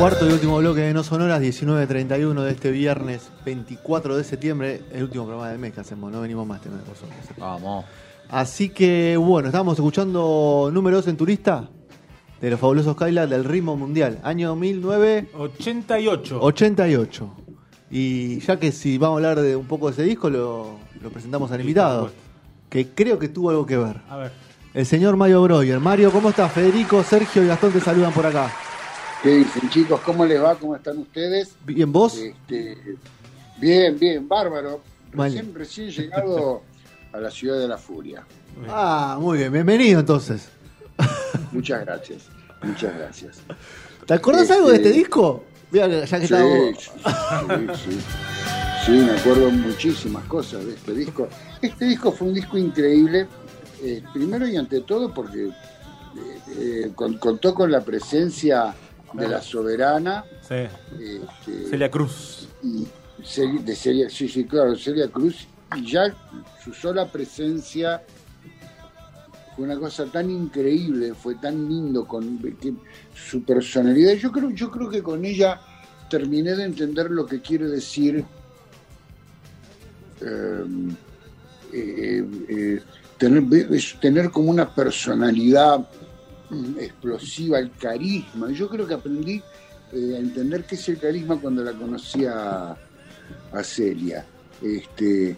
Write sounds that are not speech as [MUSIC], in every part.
Cuarto y último bloque de No Sonoras, 19.31 de este viernes 24 de septiembre, el último programa del mes que hacemos, no venimos más, tenemos razón. Vamos. Así que bueno, estamos escuchando número 2 en turista de los fabulosos Kyla del ritmo mundial, año 1988. 88. Y ya que si vamos a hablar de un poco de ese disco, lo, lo presentamos al invitado, que creo que tuvo algo que ver. A ver. El señor Mario Breuer. Mario, ¿cómo estás? Federico, Sergio y Gastón te saludan por acá. ¿Qué dicen chicos? ¿Cómo les va? ¿Cómo están ustedes? ¿Bien vos? Este, bien, bien, bárbaro. Vale. Recién, recién llegado a la ciudad de la furia. Ah, muy bien, bienvenido entonces. Muchas gracias, muchas gracias. ¿Te acordás Este- algo de este disco? Mira, ya que Sí, sí, sí. Sí, me acuerdo muchísimas cosas de este disco. Este disco fue un disco increíble, eh, primero y ante todo porque eh, eh, con- contó con la presencia de la soberana. Sí. este, Celia Cruz. y de Celia, sí, sí, claro, Celia Cruz, y ya su sola presencia fue una cosa tan increíble, fue tan lindo con que su personalidad. Yo creo, yo creo que con ella terminé de entender lo que quiere decir eh, eh, eh, tener, es tener como una personalidad explosiva, el carisma. Yo creo que aprendí eh, a entender qué es el carisma cuando la conocí a, a Celia. Este,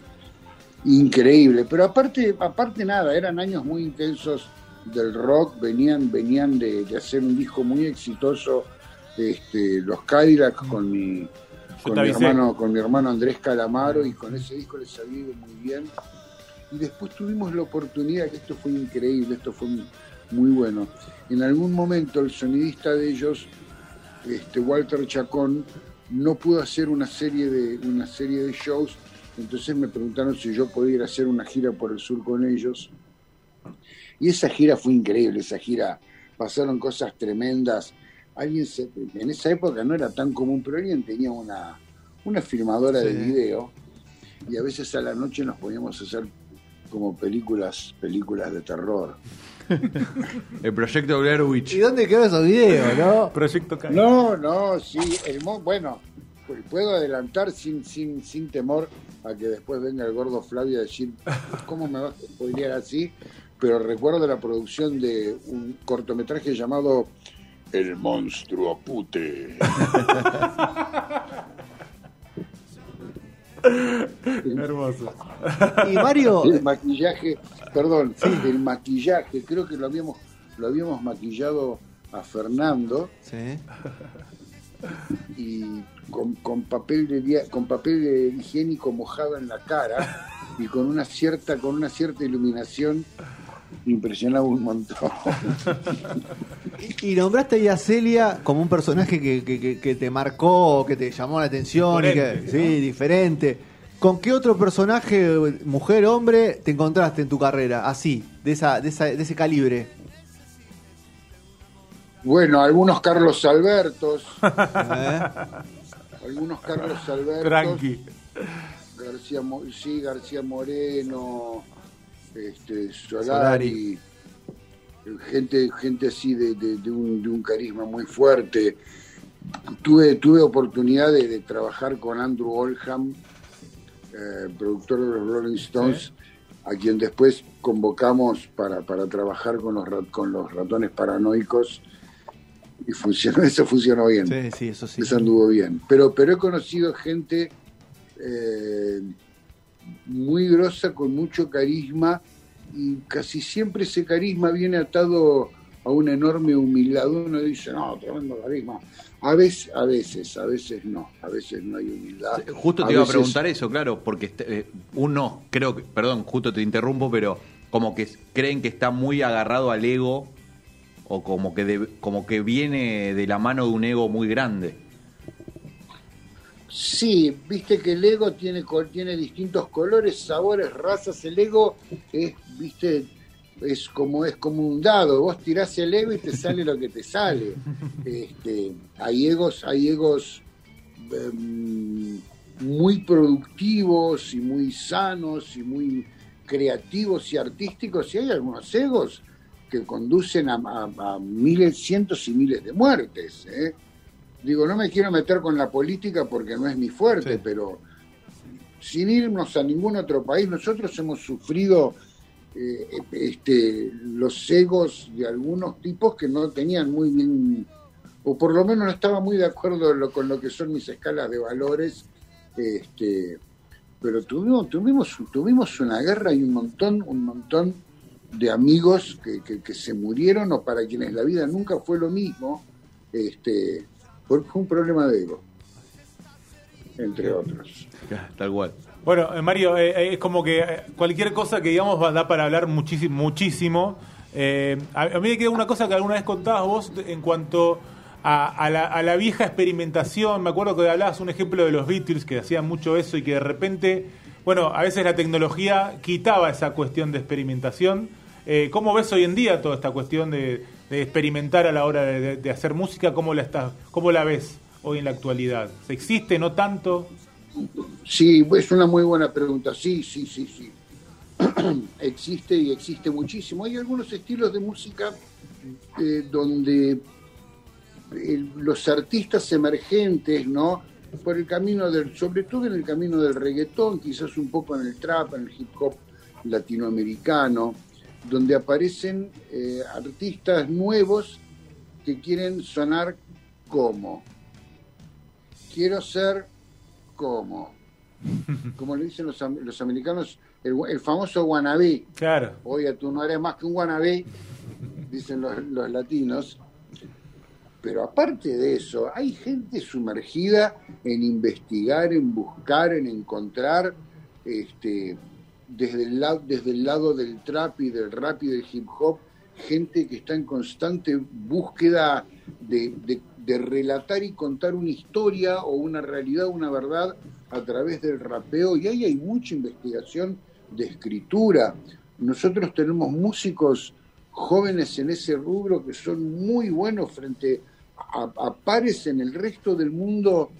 increíble. Pero aparte, aparte nada, eran años muy intensos del rock, venían, venían de, de hacer un disco muy exitoso, este, los Cadillacs con mi, con mi hermano, con mi hermano Andrés Calamaro, y con ese disco les ido muy bien. Y después tuvimos la oportunidad, que esto fue increíble, esto fue muy bueno. En algún momento el sonidista de ellos, este, Walter Chacón, no pudo hacer una serie de, una serie de shows, entonces me preguntaron si yo podía ir a hacer una gira por el sur con ellos. Y esa gira fue increíble, esa gira pasaron cosas tremendas. Alguien se- en esa época no era tan común, pero alguien tenía una, una filmadora de video y a veces a la noche nos poníamos a hacer como películas, películas de terror. El proyecto Blair Witch. ¿Y dónde quedó esos videos, no? Proyecto K. No, no, sí, el mo- bueno, pues puedo adelantar sin, sin, sin temor a que después venga el gordo Flavio a decir cómo me vas a spoilear así, pero recuerdo la producción de un cortometraje llamado El monstruo pute. [LAUGHS] Hermoso. Y Mario, El maquillaje, perdón, el maquillaje, creo que lo habíamos, lo habíamos maquillado a Fernando sí. y con, con papel de con papel de higiénico mojado en la cara y con una cierta con una cierta iluminación impresionaba un montón. [LAUGHS] Y nombraste ahí a Celia como un personaje que, que- que- que te marcó, que te llamó la atención, y que, sí, diferente. ¿Con qué otro personaje, mujer, hombre, te encontraste en tu carrera? Así, de, esa, de, esa- de ese calibre. Bueno, algunos Carlos Albertos, [LAUGHS] ¿Eh? algunos Carlos Albertos, Tranqui. García, sí, García Moreno, este, Solari. Solari, gente, gente así de, de- de un, de un carisma muy fuerte. Tuve, tuve oportunidad de, trabajar con Andrew Oldham, eh, productor de los Rolling Stones, a quien después convocamos para, para trabajar con los, rat- con los ratones paranoicos. Y funcionó, [LAUGHS] eso funcionó bien. Sí, sí, eso sí. Eso anduvo bien. Pero, pero he conocido gente eh, muy grosa, con mucho carisma, y casi siempre ese carisma viene atado a una enorme humildad. Uno dice, no, tremendo carisma. A veces, a veces, a veces no, a veces no hay humildad. Justo te iba a preguntar eso, claro, porque este, eh, uno, creo que, perdón, justo te interrumpo, pero como que creen que está muy agarrado al ego o como que, de- como que viene de la mano de un ego muy grande. Sí, viste que el ego tiene, tiene distintos colores, sabores, razas. El ego es, viste, es como es como un dado. Vos tirás el ego y te sale lo que te sale. [LAUGHS] Este, hay egos, hay egos em, muy productivos y muy sanos y muy creativos y artísticos. Y hay algunos egos que conducen a, a- a miles, cientos y miles de muertes. ¿eh? Digo, no me quiero meter con la política porque no es mi fuerte, pero sin irnos a ningún otro país, nosotros hemos sufrido eh, este, los egos de algunos tipos que no tenían muy bien, o por lo menos no estaba muy de acuerdo con lo que son mis escalas de valores. Este, pero tuvimos, tuvimos, tuvimos una guerra y un montón, un montón de amigos que, que, se murieron o para quienes la vida nunca fue lo mismo, este, porque fue un problema de ego, entre otros. Tal cual. Bueno, eh, Mario, eh, eh, es como que cualquier cosa que digamos va da para hablar muchísimo. muchísimo. a, mí me queda una cosa que alguna vez contabas vos en cuanto a, la, vieja experimentación. Me acuerdo que hablabas un ejemplo de los Beatles que hacían mucho eso y que de repente, bueno, a veces la tecnología quitaba esa cuestión de experimentación. Eh, ¿Cómo ves hoy en día toda esta cuestión de, experimentar a la hora de, hacer música? ¿Cómo la, estás, ¿Cómo la ves hoy en la actualidad? ¿Se ¿Existe, no tanto? Sí, es una muy buena pregunta. Sí, sí, sí, sí. [CLEARS THROAT] existe y existe muchísimo. Hay algunos estilos de música eh, donde los artistas emergentes, ¿no? Por el camino del, sobre todo en el camino del reggaetón, quizás un poco en el trap, en el hip hop latinoamericano, donde aparecen eh, artistas nuevos que quieren sonar como. Quiero ser como. [LAUGHS] Como le dicen los, los americanos, el, famoso wannabe. Claro. Oye, tú no eres más que un wannabe, dicen los, los latinos. Pero aparte de eso, hay gente sumergida en investigar, en buscar, en encontrar, este, desde, el lado, desde el lado del trap y del rap y del hip hop, gente que está en constante búsqueda de, de relatar y contar una historia o una realidad, una verdad a través del rapeo. Y ahí hay mucha investigación de escritura. Nosotros tenemos músicos jóvenes en ese rubro que son muy buenos frente aparece en el resto del mundo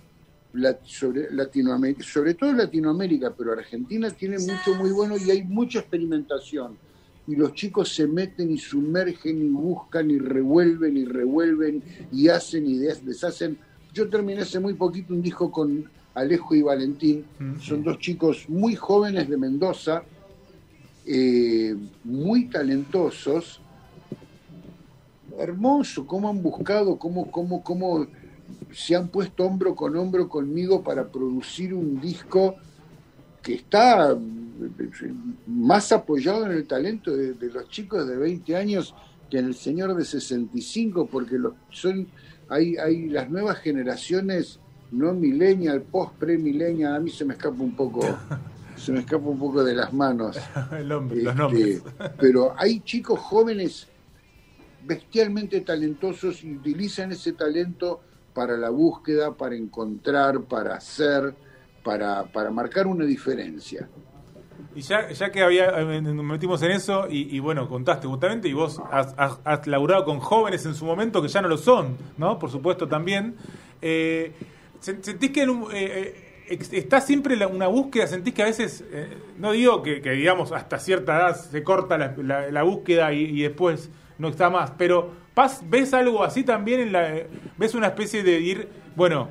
sobre Latinoamérica, sobre todo Latinoamérica, pero Argentina tiene mucho muy bueno y hay mucha experimentación. Y los chicos se meten y sumergen y buscan y revuelven y revuelven y hacen y deshacen. Yo terminé hace muy poquito un disco con Alejo y Valentín. Son dos chicos muy jóvenes de Mendoza, eh, muy talentosos, hermoso cómo han buscado, cómo, cómo, cómo se han puesto hombro con hombro conmigo para producir un disco que está más apoyado en el talento de, los chicos de 20 años que en el señor de 65, porque los, son, hay, hay las nuevas generaciones, no millennial, post pre-millennial, a mí se me escapa un poco, [LAUGHS] se me escapa un poco de las manos. [LAUGHS] Este, [LAUGHS] pero hay chicos jóvenes bestialmente talentosos y utilizan ese talento para la búsqueda, para encontrar, para hacer, para, para marcar una diferencia. Y ya, ya que había, eh, nos metimos en eso, y, bueno, contaste justamente, y vos has, has, laburado con jóvenes en su momento que ya no lo son, ¿no? Por supuesto también. Eh, ¿Sentís que eh, está siempre una búsqueda? ¿Sentís que a veces, no digo que, digamos hasta cierta edad se corta la, búsqueda y después no está más. Pero ¿ves algo así también? En la, ¿Ves una especie de ir, bueno,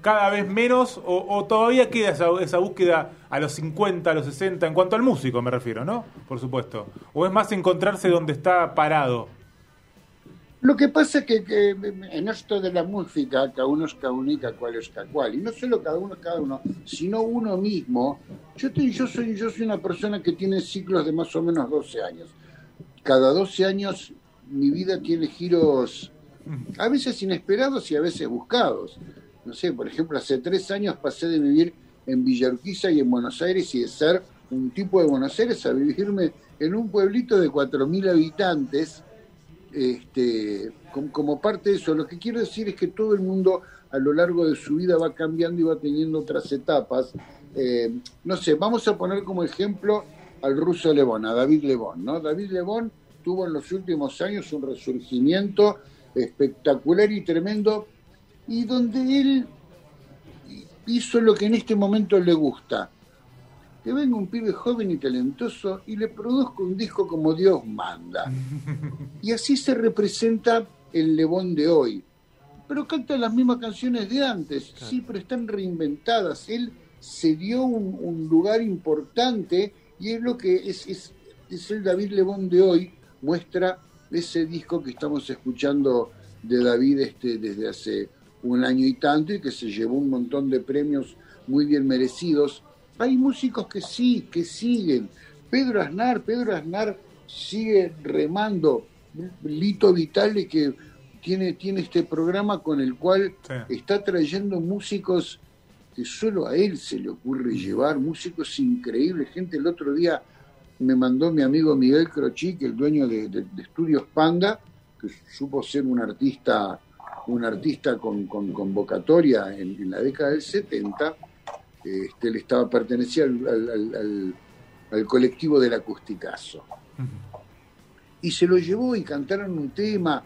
cada vez menos o, todavía queda esa, esa, búsqueda a los 50, a los 60, en cuanto al músico me refiero, ¿no? Por supuesto. ¿O es más encontrarse donde está parado? Lo que pasa es que, en esto de la música, cada uno es cada cada cual es cada cual. Y no solo cada uno es cada uno, sino uno mismo. Yo, yo, soy, yo soy una persona que tiene ciclos de más o menos 12 años. Cada 12 años mi vida tiene giros a veces inesperados y a veces buscados. No sé, por ejemplo, hace tres años pasé de vivir en Villa y en Buenos Aires y de ser un tipo de Buenos Aires a vivirme en un pueblito de 4.000 habitantes este, como, parte de eso. Lo que quiero decir es que todo el mundo a lo largo de su vida va cambiando y va teniendo otras etapas. Eh, no sé, vamos a poner como ejemplo al ruso Lebón, a David Lebón. ¿no? David Lebón tuvo en los últimos años un resurgimiento espectacular y tremendo, y donde él hizo lo que en este momento le gusta. Que venga un pibe joven y talentoso y le produzca un disco como Dios manda. [LAUGHS] Y así se representa el Lebón de hoy. pero cantan las mismas canciones de antes, sí, pero están reinventadas. Él se dio un, lugar importante y es lo que es, es, es el David Lebón de hoy, muestra ese disco que estamos escuchando de David este, desde hace un año y tanto y que se llevó un montón de premios muy bien merecidos. Hay músicos que sí, que siguen. Pedro Aznar, Pedro Aznar sigue remando. Lito Vitale que tiene, tiene este programa con el cual está trayendo músicos que solo a él se le ocurre llevar, músicos increíbles. Gente, el otro día me mandó mi amigo Miguel Crochi, que el dueño de, Estudios Panda, que supo ser un artista, un artista con, convocatoria en, la década del 70. Este, él estaba, pertenecía al, al colectivo del acusticazo. Y se lo llevó y cantaron un tema.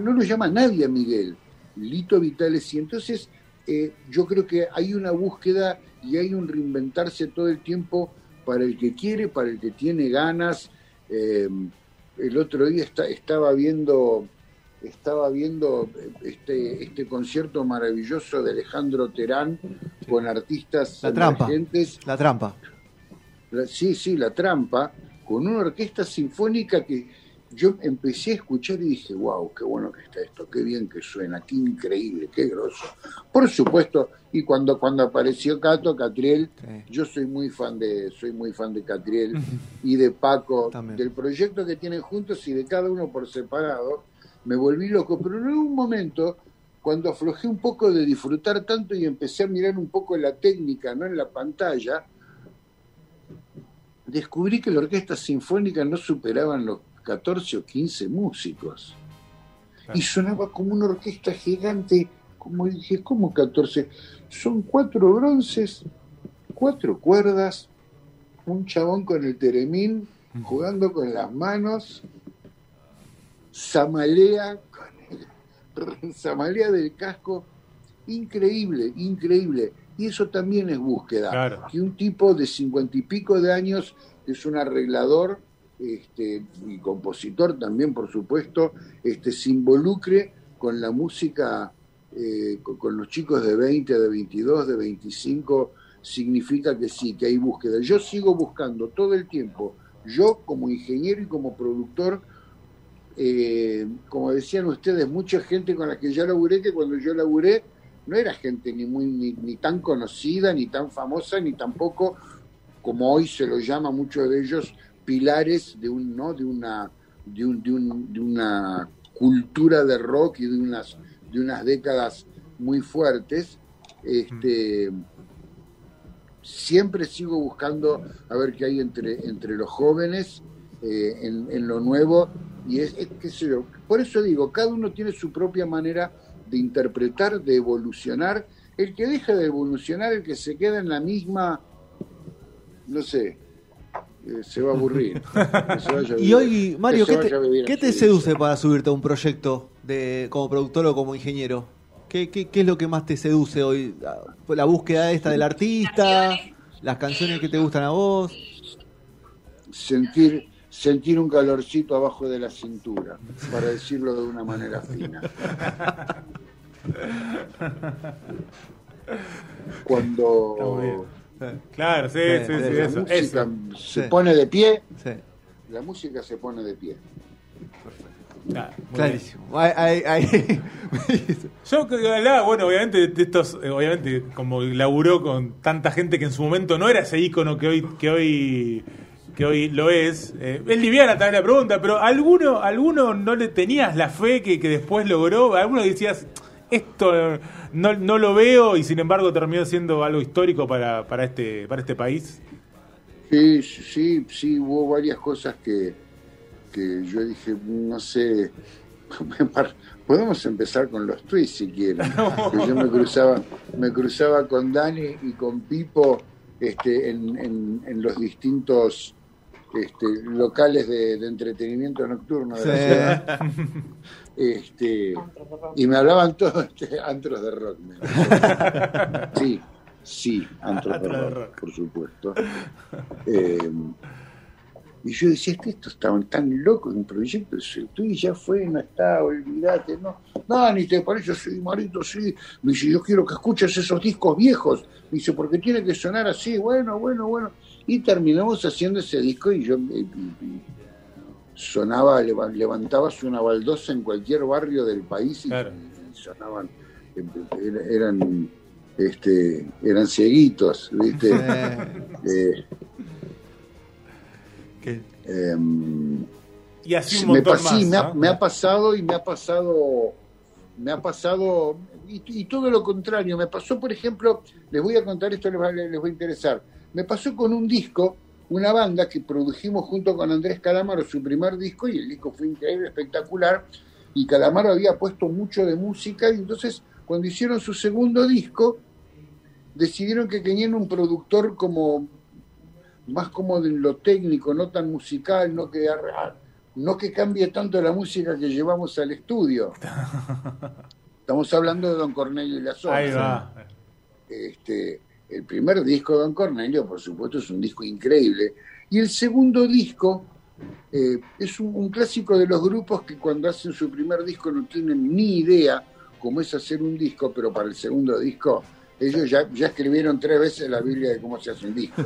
No lo llama nadie a Miguel, Lito Vitales. Y entonces eh, yo creo que hay una búsqueda y hay un reinventarse todo el tiempo para el que quiere, para el que tiene ganas. Eh, el otro día estaba viendo estaba viendo este, este concierto maravilloso de Alejandro Terán con artistas la trampa, la trampa. Sí, sí, La Trampa, con una orquesta sinfónica que yo empecé a escuchar y dije, wow, qué bueno que está esto, qué bien que suena, qué increíble, qué grosso. Por supuesto, y cuando, cuando apareció Cato, Catriel, yo soy muy fan de, soy muy fan de Catriel [LAUGHS] y de Paco, del proyecto que tienen juntos y de cada uno por separado, me volví loco, pero en un momento, cuando aflojé un poco de disfrutar tanto y empecé a mirar un poco la técnica, no en la pantalla, descubrí que la orquesta sinfónica no superaban los 14 o 15 músicos. Y sonaba como una orquesta gigante, como dije, como 14? Son cuatro bronces, cuatro cuerdas, un chabón con el teremín jugando con las manos, Samalea con Samalea [LAUGHS] del casco, increíble, increíble. Y eso también es búsqueda. Que un tipo de cincuenta y pico de años, es un arreglador este, y compositor también, por supuesto, este, se involucre con la música, eh, con, los chicos de 20, de 22, de 25, significa que sí, que hay búsqueda. Yo sigo buscando todo el tiempo, yo como ingeniero y como productor, eh, como decían ustedes, mucha gente con la que ya laburé, que cuando yo laburé, no era gente ni muy ni, tan conocida, ni tan famosa, ni tampoco como hoy se lo llama muchos de ellos pilares de un no de una de, un, de, una cultura de rock y de unas de unas décadas muy fuertes este siempre sigo buscando a ver qué hay entre entre los jóvenes eh, en, lo nuevo y es, qué sé yo por eso digo cada uno tiene su propia manera de interpretar, de evolucionar. El que deja de evolucionar, el que se queda en la misma, no sé, se va [LAUGHS] a aburrir. y hoy, Mario, ¿qué te, seduce para subirte a un proyecto de como productor o como ingeniero? ¿Qué, qué, qué es lo que más te seduce hoy? ¿La búsqueda esta del artista? ¿Las canciones que te gustan a vos? Sentir sentir un calorcito abajo de la cintura, para decirlo de una manera fina. [LAUGHS] Cuando claro, sí, sí, sí, la música se pone de pie, la música se pone de pie. Clarísimo. Yo hablaba, bueno, obviamente, de estos, eh, obviamente, como laburó con tanta gente que en su momento no era ese ícono que hoy, que hoy que hoy lo es. Eh, es liviana también la pregunta, pero ¿alguno, alguno no le tenías la fe que, que después logró? ¿Alguno decías, esto no, no, lo veo y sin embargo terminó siendo algo histórico para, para, este, para este país? Sí, sí, sí, hubo varias cosas que, que yo dije, no sé, [LAUGHS] podemos empezar con los tweets si quieren. [LAUGHS] Yo me cruzaba, me cruzaba con Dani y con Pipo este, en, en, en los distintos este, locales de, entretenimiento nocturno de la ciudad. Este, y me hablaban todos este, antros de rock. sí, sí, antros, de, rock, por supuesto. Eh, Y yo decía, estos estaban tan locos en un proyecto, tú ya fue, no está, olvídate, no, no, ni te parece, sí, Marito, sí. Me dice, yo quiero que escuches esos discos viejos. Me dice, porque tiene que sonar así, bueno, bueno, bueno. Y terminamos haciendo ese disco y yo sonaba, levantabas una baldosa en cualquier barrio del país y, sonaban, em, em, eran, este, eran cieguitos, ¿viste? [LAUGHS] Eh, Em, y así un me, me, ha, pasado y me ha pasado, me ha pasado, y, todo lo contrario, me pasó, por ejemplo, les voy a contar esto, les va, les va a interesar, me pasó con un disco, una banda que produjimos junto con Andrés Calamaro su primer disco, y el disco fue increíble, espectacular, y Calamaro había puesto mucho de música, y entonces cuando hicieron su segundo disco, decidieron que querían un productor como más como de lo técnico, no tan musical, no que, no que cambie tanto la música que llevamos al estudio. [LAUGHS] Estamos hablando de Don Cornelio y la Zona. Este, el primer disco de Don Cornelio, por supuesto, es un disco increíble. Y el segundo disco eh, es un, clásico de los grupos que cuando hacen su primer disco no tienen ni idea cómo es hacer un disco, pero para el segundo disco ellos ya, ya escribieron tres veces la Biblia de cómo se hace un disco.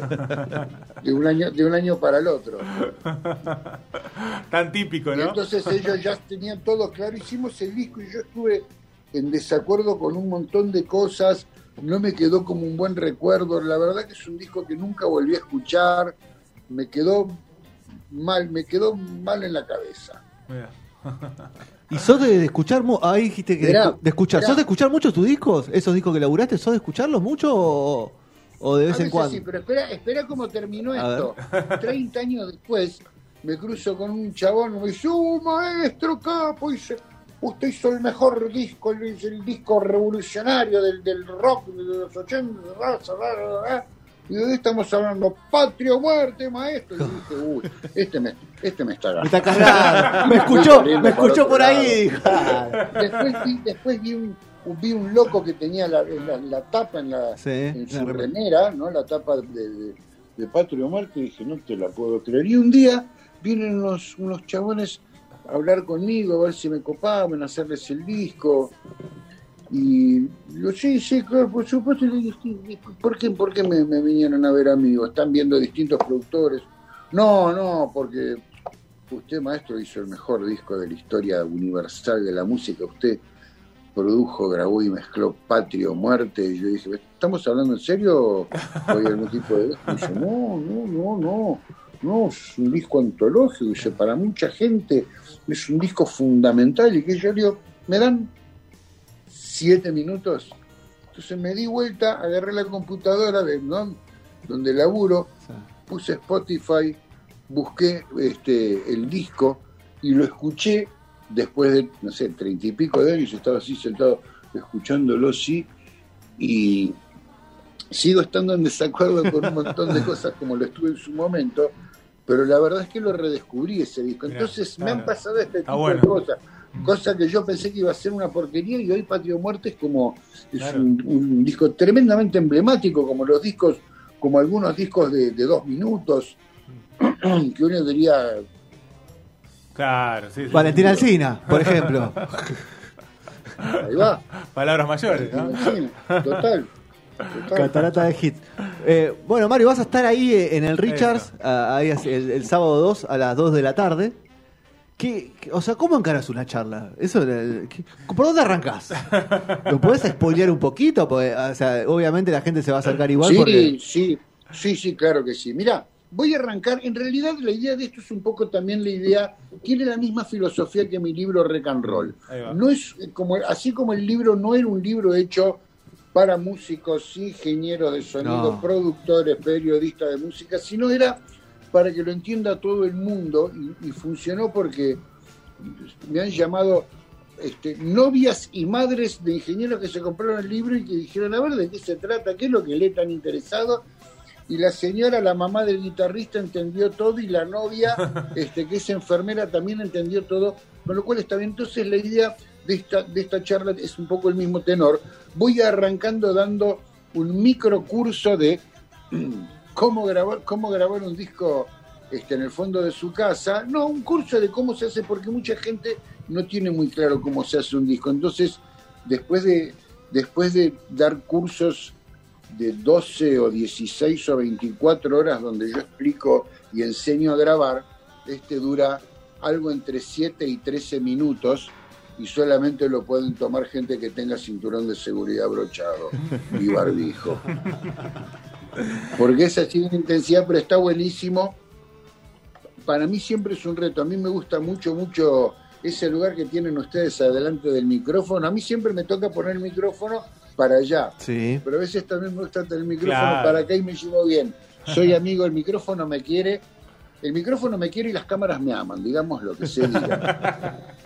De un año, de un año para el otro. Tan típico, ¿no? entonces ellos ya tenían todo claro. Hicimos el disco y yo estuve en desacuerdo con un montón de cosas. No me quedó como un buen recuerdo. La verdad que es un disco que nunca volví a escuchar. Me quedó mal, me quedó mal en la cabeza. [LAUGHS] ¿Y sos de, escuchar, ahí dijiste que de, escuchar, ¿sos de escuchar mucho tus discos? ¿Esos discos que laburaste, sos de escucharlos mucho o, de vez en cuando? Sí, pero espera, espera cómo terminó esto. 30 [LAUGHS] años después me cruzo con un chabón y me dice, ¡uh, maestro capo! Dice, usted hizo el mejor disco, el, el disco revolucionario del, del rock de los 80, ¿Y de estamos hablando? Patria o muerte, maestro. Y dije, [LAUGHS] uy, este me, este me está ganando. Me está cagando. [LAUGHS] me escuchó, me escuchó por ahí. después vi, después vi un, vi un loco que tenía la, la, tapa en, la, en su remera, ¿no? La tapa de, de, Patria o muerte, y dije, no te la puedo creer. Y un día vienen unos, unos chabones a hablar conmigo, a ver si me copaban, a hacerles el disco. Y yo, sí, sí, claro, por supuesto. ¿Por qué, por qué me, vinieron a ver amigos? ¿Están viendo distintos productores? No, no, porque usted, maestro, hizo el mejor disco de la historia universal de la música. Usted produjo, grabó y mezcló Patrio, Muerte. Y yo dije, ¿estamos hablando en serio? ¿Hay algún tipo de disco? Y dice, no, no, no, no. No, es un disco antológico. Dice, para mucha gente es un disco fundamental. Y que yo digo, me dan siete minutos. Entonces me di vuelta, agarré la computadora de, donde laburo, puse Spotify, busqué este, el disco y lo escuché después de, no sé, treinta y pico de años, estaba así sentado escuchándolo, sí, y sigo estando en desacuerdo con un montón de [LAUGHS] cosas como lo estuve en su momento, pero la verdad es que lo redescubrí ese disco. Entonces me han pasado este tipo de cosas cosa que yo pensé que iba a ser una porquería y hoy Patio Muerte es como es un, disco tremendamente emblemático, como los discos, como algunos discos de, dos minutos, [CLEARS THROAT] que uno diría... Claro, sí, Valentina Alcina, por ejemplo. Ahí va. Palabras mayores, Total. Catarata de hit. Eh, bueno, Mario, vas a estar ahí en el Richards ahí el, el, sábado 2 a las 2 de la tarde. ¿Qué, o sea, ¿cómo encaras una charla? Eso, ¿Por dónde arrancás? ¿Lo puedes spoilear un poquito? o sea, obviamente la gente se va a acercar igual. Sí, sí, sí, sí, claro que sí. Mira, voy a arrancar. En realidad, la idea de esto es un poco también la idea. Tiene la misma filosofía que mi libro Rec and Roll. No es eh, como, así como el libro no era un libro hecho para músicos, ingenieros de sonido, productores, periodistas de música, sino era para que lo entienda todo el mundo y, funcionó porque me han llamado este, novias y madres de ingenieros que se compraron el libro y que dijeron, a ver, ¿de qué se trata? ¿Qué es lo que le tan interesado? Y la señora, la mamá del guitarrista, entendió todo y la novia, [LAUGHS] este, que es enfermera, también entendió todo, con lo cual está bien. Entonces la idea de esta, de esta charla es un poco el mismo tenor. Voy arrancando dando un micro curso de [CLEARS THROAT] cómo grabar, cómo grabar un disco este, en el fondo de su casa. No, un curso de cómo se hace, porque mucha gente no tiene muy claro cómo se hace un disco. Entonces, después de, después de dar cursos de 12 o 16 o 24 horas donde yo explico y enseño a grabar, este dura algo entre 7 y 13 minutos y solamente lo pueden tomar gente que tenga cinturón de seguridad brochado [LAUGHS] y barbijo. Porque es así de intensidad, pero está buenísimo. Para mí siempre es un reto. A mí me gusta mucho, mucho ese lugar que tienen ustedes adelante del micrófono. A mí siempre me toca poner el micrófono para allá. Sí. Pero a veces también me gusta tener el micrófono para acá y me llevo bien. Soy [LAUGHS] amigo, el micrófono me quiere. El micrófono me quiere y las cámaras me aman, digamos lo que se diga. [LAUGHS]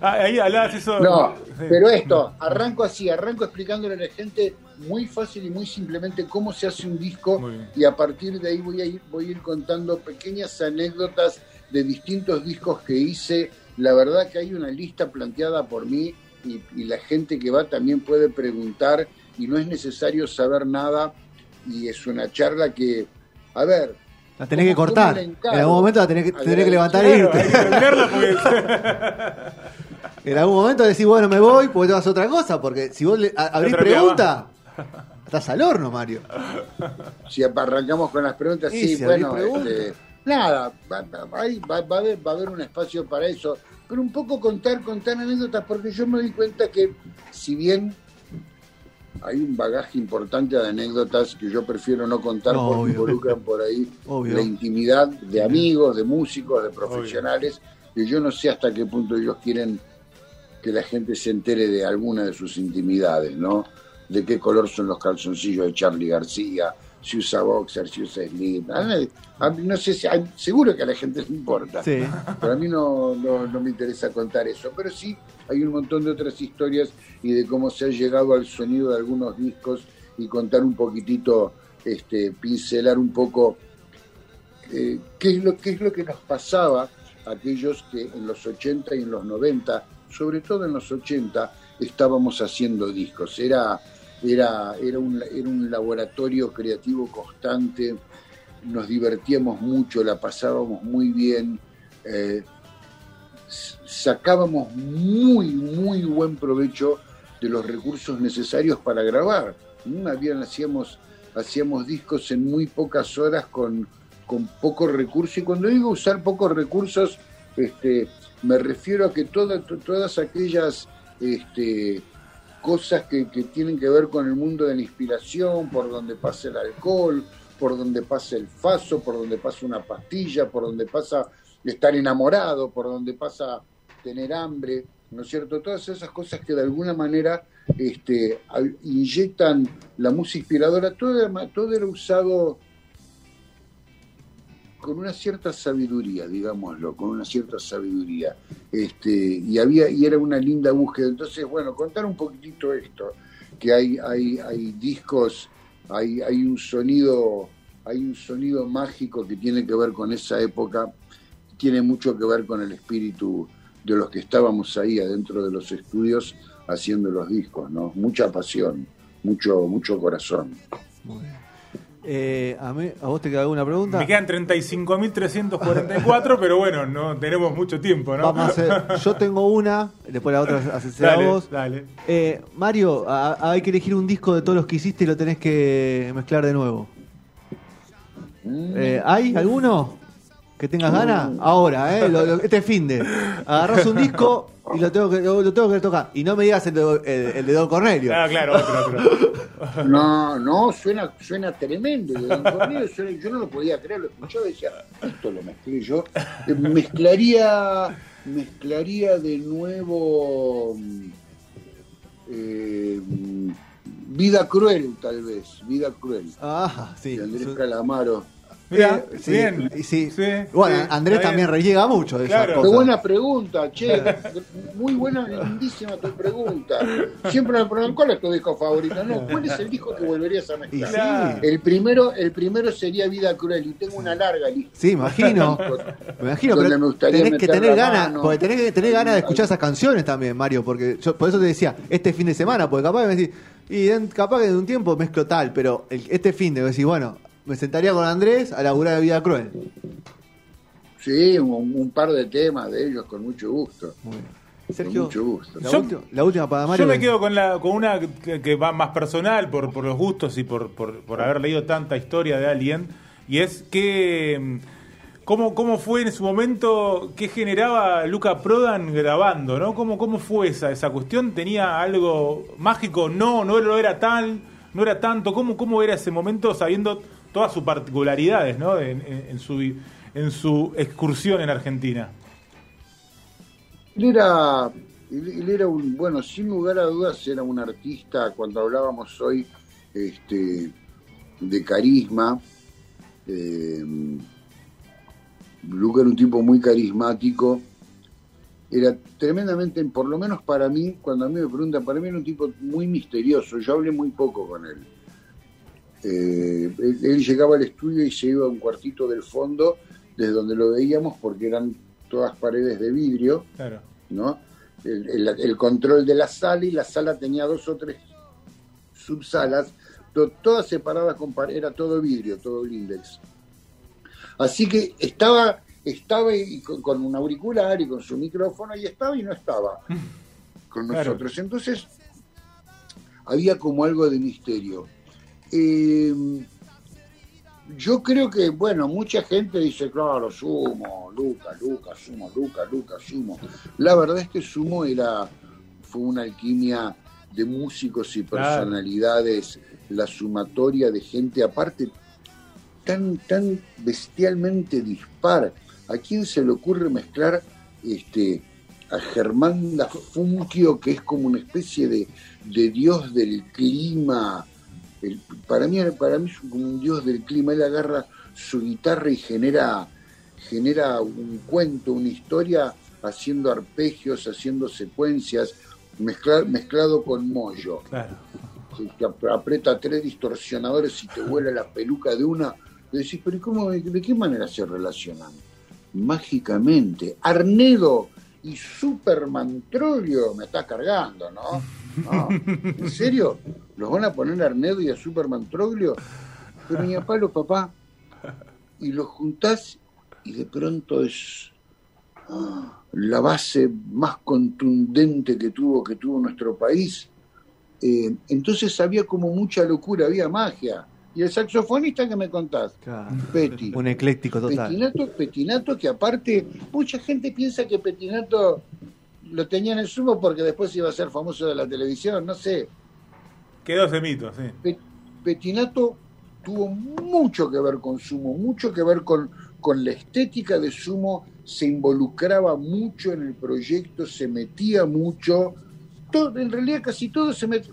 Ah, ahí hablabas eso. No, pero esto, arranco así, arranco explicándole a la gente muy fácil y muy simplemente cómo se hace un disco y a partir de ahí voy a ir, voy a ir contando pequeñas anécdotas de distintos discos que hice. La verdad que hay una lista planteada por mí y, la gente que va también puede preguntar y no es necesario saber nada y es una charla que, a ver, la tenés que cortar. En algún momento la tenés que, tenés que levantar e irte. [LAUGHS] en algún momento decís, bueno, me voy, porque te vas a otra cosa. Porque si vos le, abrís pregunta, estás al horno, Mario. Si arrancamos con las preguntas, sí, bueno, este, nada, va, va, va, a haber, va a haber un espacio para eso. Pero un poco contar, contar anécdotas, porque yo me di cuenta que, si bien hay un bagaje importante de anécdotas que yo prefiero no contar porque involucran por ahí [LAUGHS] la intimidad de amigos, de músicos, de profesionales, y yo no sé hasta qué punto ellos quieren que la gente se entere de alguna de sus intimidades, ¿no? De qué color son los calzoncillos de Charlie García, si usa boxer, si usa slip. no sé si, seguro que a la gente le importa, pero a mí no, no, me interesa contar eso. Pero sí hay un montón de otras historias y de cómo se ha llegado al sonido de algunos discos y contar un poquitito, este, pincelar un poco eh, qué, es lo, qué es lo que nos pasaba a aquellos que en los 80 y en los 90, sobre todo en los 80, estábamos haciendo discos. Era era, era, un, era un laboratorio creativo constante, nos divertíamos mucho, la pasábamos muy bien, eh, sacábamos muy, muy buen provecho de los recursos necesarios para grabar. Habían, hacíamos, hacíamos discos en muy pocas horas con, con pocos recursos, y cuando digo usar pocos recursos, este, me refiero a que todas todas aquellas este, cosas que, tienen que ver con el mundo de la inspiración, por donde pasa el alcohol, por donde pasa el faso, por donde pasa una pastilla, por donde pasa estar enamorado, por donde pasa tener hambre, ¿no es cierto? Todas esas cosas que de alguna manera este, inyectan la música inspiradora, todo todo era usado con una cierta sabiduría, digámoslo, con una cierta sabiduría. Este, y había, y era una linda búsqueda. Entonces, bueno, contar un poquitito esto, que hay, hay, hay discos, hay, hay un sonido, hay un sonido mágico que tiene que ver con esa época, tiene mucho que ver con el espíritu de los que estábamos ahí adentro de los estudios haciendo los discos, ¿no? Mucha pasión, mucho, mucho corazón. Muy. Eh, a, mí, ¿A vos te queda alguna pregunta? Me quedan 35.344, pero bueno, no tenemos mucho tiempo, ¿no? Vamos a hacer, [LAUGHS] yo tengo una, después la otra haces a vos. Dale. Eh, Mario, hay que elegir un disco de todos los que hiciste y lo tenés que mezclar de nuevo. Mm. Eh, ¿Hay alguno que tengas ganas? Ahora, ¿eh? este fin de. Agarrás un disco y lo tengo que, lo, tengo que tocar. Y no me digas el de, el, de Don Cornelio. Ah, claro, otro, otro. [LAUGHS] No, no, suena, suena tremendo. Don Cornelio yo no lo podía creer, lo escuchaba y decía, esto lo mezclé yo. Eh, mezclaría, mezclaría de nuevo eh, Vida Cruel, tal vez. Vida Cruel. Ah, sí. De Andrés Calamaro. Mira, sí, bien. Sí. Bueno, Andrés también rellega mucho de claro. Qué buena pregunta, che. Muy buena, lindísima tu pregunta. Siempre me preguntan, ¿cuál es tu disco favorito? No, ¿cuál es el disco que volverías a mezclar? El primero, el primero sería Vida Cruel y tengo una larga lista. Sí, imagino. [LAUGHS] me imagino, pero me tenés que tener ganas, porque tenés que tener ganas de escuchar esas canciones también, Mario, porque yo por eso te decía, este fin de semana, porque capaz de decir, y capaz que en un tiempo mezclo tal, pero este fin de decir, bueno, me sentaría con Andrés a laburar de vida cruel. Sí, un, par de temas de ellos con mucho gusto. Sergio, mucho gusto. La, última, para Mario. Yo me quedo con, la, con una que, va más personal por, por los gustos y por, por, por haber leído tanta historia de alguien. Y es que ¿Cómo, ¿Cómo fue en su momento? ¿Qué generaba Luca Prodan grabando? ¿no? ¿Cómo, cómo fue esa, esa cuestión? ¿Tenía algo mágico? No, no lo era tal, no era tanto. ¿Cómo, cómo era ese momento sabiendo todas sus particularidades ¿no? en, su, en su excursión en Argentina? Él era, él era un, bueno, sin lugar a dudas era un artista, cuando hablábamos hoy este, de carisma. Eh, Luca era un tipo muy carismático, era tremendamente, por lo menos para mí, cuando a mí me preguntan, para mí era un tipo muy misterioso, yo hablé muy poco con él. Eh, él, llegaba al estudio y se iba a un cuartito del fondo, desde donde lo veíamos, porque eran todas paredes de vidrio, ¿no? El, control de la sala y la sala tenía dos o tres subsalas, todas separadas con era todo vidrio, todo blindex. Así que estaba, estaba con, un auricular y con su micrófono y estaba y no estaba [LAUGHS] con nosotros. Entonces había como algo de misterio. Em, yo creo que, bueno, mucha gente dice, claro, Sumo, Luca, Luca, Sumo, Luca, Luca, Sumo. La verdad es que Sumo era, fue una alquimia de músicos y personalidades, la sumatoria de gente, aparte tan, tan bestialmente dispar. ¿A quién se le ocurre mezclar este, a Germán Lafunquio, que es como una especie de, dios del clima? Para, mí, para mí es como un dios del clima. Él agarra su guitarra y genera, genera un cuento, una historia, haciendo arpegios, haciendo secuencias, mezclado con mollo. Claro. aprieta tres distorsionadores y te vuela la peluca de una decís, pero cómo, ¿de qué manera se relacionan? Mágicamente. Arnedo y Superman Trollio me está cargando, [LAUGHS] ¿no? ¿En serio? ¿Los van a poner a Arnedo y a Superman Troglio? Pero mi papá, papá, y los juntás y de pronto es ah, la base más contundente que tuvo, que tuvo nuestro país. Eh, entonces había como mucha locura, había magia. Y el saxofonista que me contás, Peti. Un ecléctico total. Petinato, Petinato, que aparte, mucha gente piensa que Petinato lo tenía en el sumo porque después iba a ser famoso de la televisión, no sé. Quedó ese mito, sí. Petinato tuvo mucho que ver con sumo, mucho que ver con, con la estética de sumo, se involucraba mucho en el proyecto, se metía mucho. Todo, en realidad casi todo se metía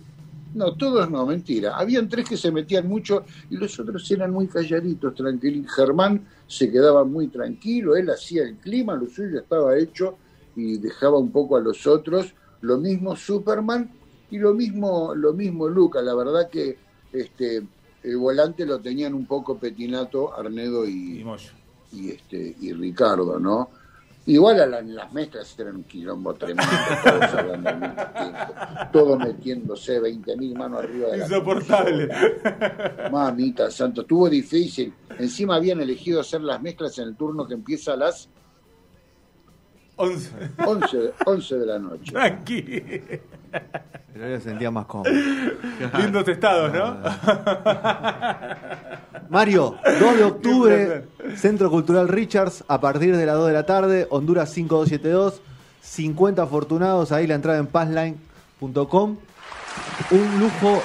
no, todos no, mentira. Habían tres que se metían mucho y los otros eran muy calladitos, tranquilos. Germán se quedaba muy tranquilo, él hacía el clima, lo suyo estaba hecho y dejaba un poco a los otros. Lo mismo Superman y lo mismo, lo mismo Luca. La verdad que este, el volante lo tenían un poco Petinato, Arnedo y, y, este, y Ricardo, ¿no? Igual a las mezclas eran un quilombo tremendo, todos hablando al mismo tiempo, todos metiéndose 20.000 manos arriba de la Insoportable. Mamita santo, estuvo difícil. Encima habían elegido hacer las mezclas en el turno que empieza a las 11. 11, de la noche. Tranquilo. Pero [LAUGHS] yo sentía más cómodo. [LAUGHS] Lindos estados, ¿no? [LAUGHS] Mario, 2 de octubre, Centro Cultural Richards, a partir de las 2 de la tarde, Honduras 5272, 50 afortunados, ahí la entrada en passline.com. Un lujo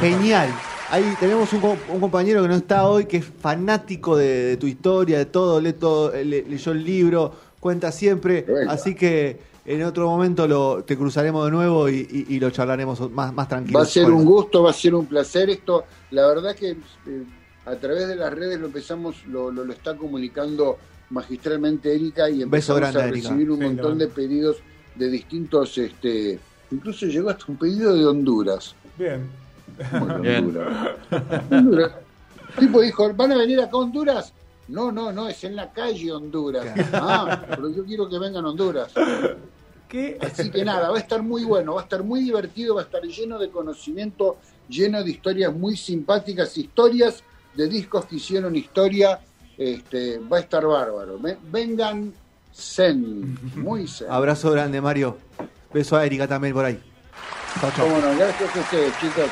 genial. Ahí tenemos un, compañero que no está hoy, que es fanático de, tu historia, de todo, leyó el libro, cuenta siempre. Así que en otro momento lo, te cruzaremos de nuevo y, lo charlaremos más, más tranquilo. Va a ser un gusto, va a ser un placer esto. La verdad que eh, a través de las redes lo empezamos, lo, lo, está comunicando magistralmente Erika y empezamos a recibir un montón de pedidos de distintos, este, incluso llegó hasta un pedido de Honduras. Bien. Honduras. Honduras. El tipo dijo, ¿van a venir acá a Honduras? No, no, no, es en la calle Honduras. Ah, pero yo quiero que vengan a Honduras. ¿Qué? Así que nada, va a estar muy bueno, va a estar muy divertido, va a estar lleno de conocimiento, lleno de historias muy simpáticas, historias de discos que hicieron historia, este, va a estar bárbaro. Vengan zen, muy zen. Abrazo grande, Mario. Beso a Erika también por ahí. Bueno, gracias a ustedes, chicos.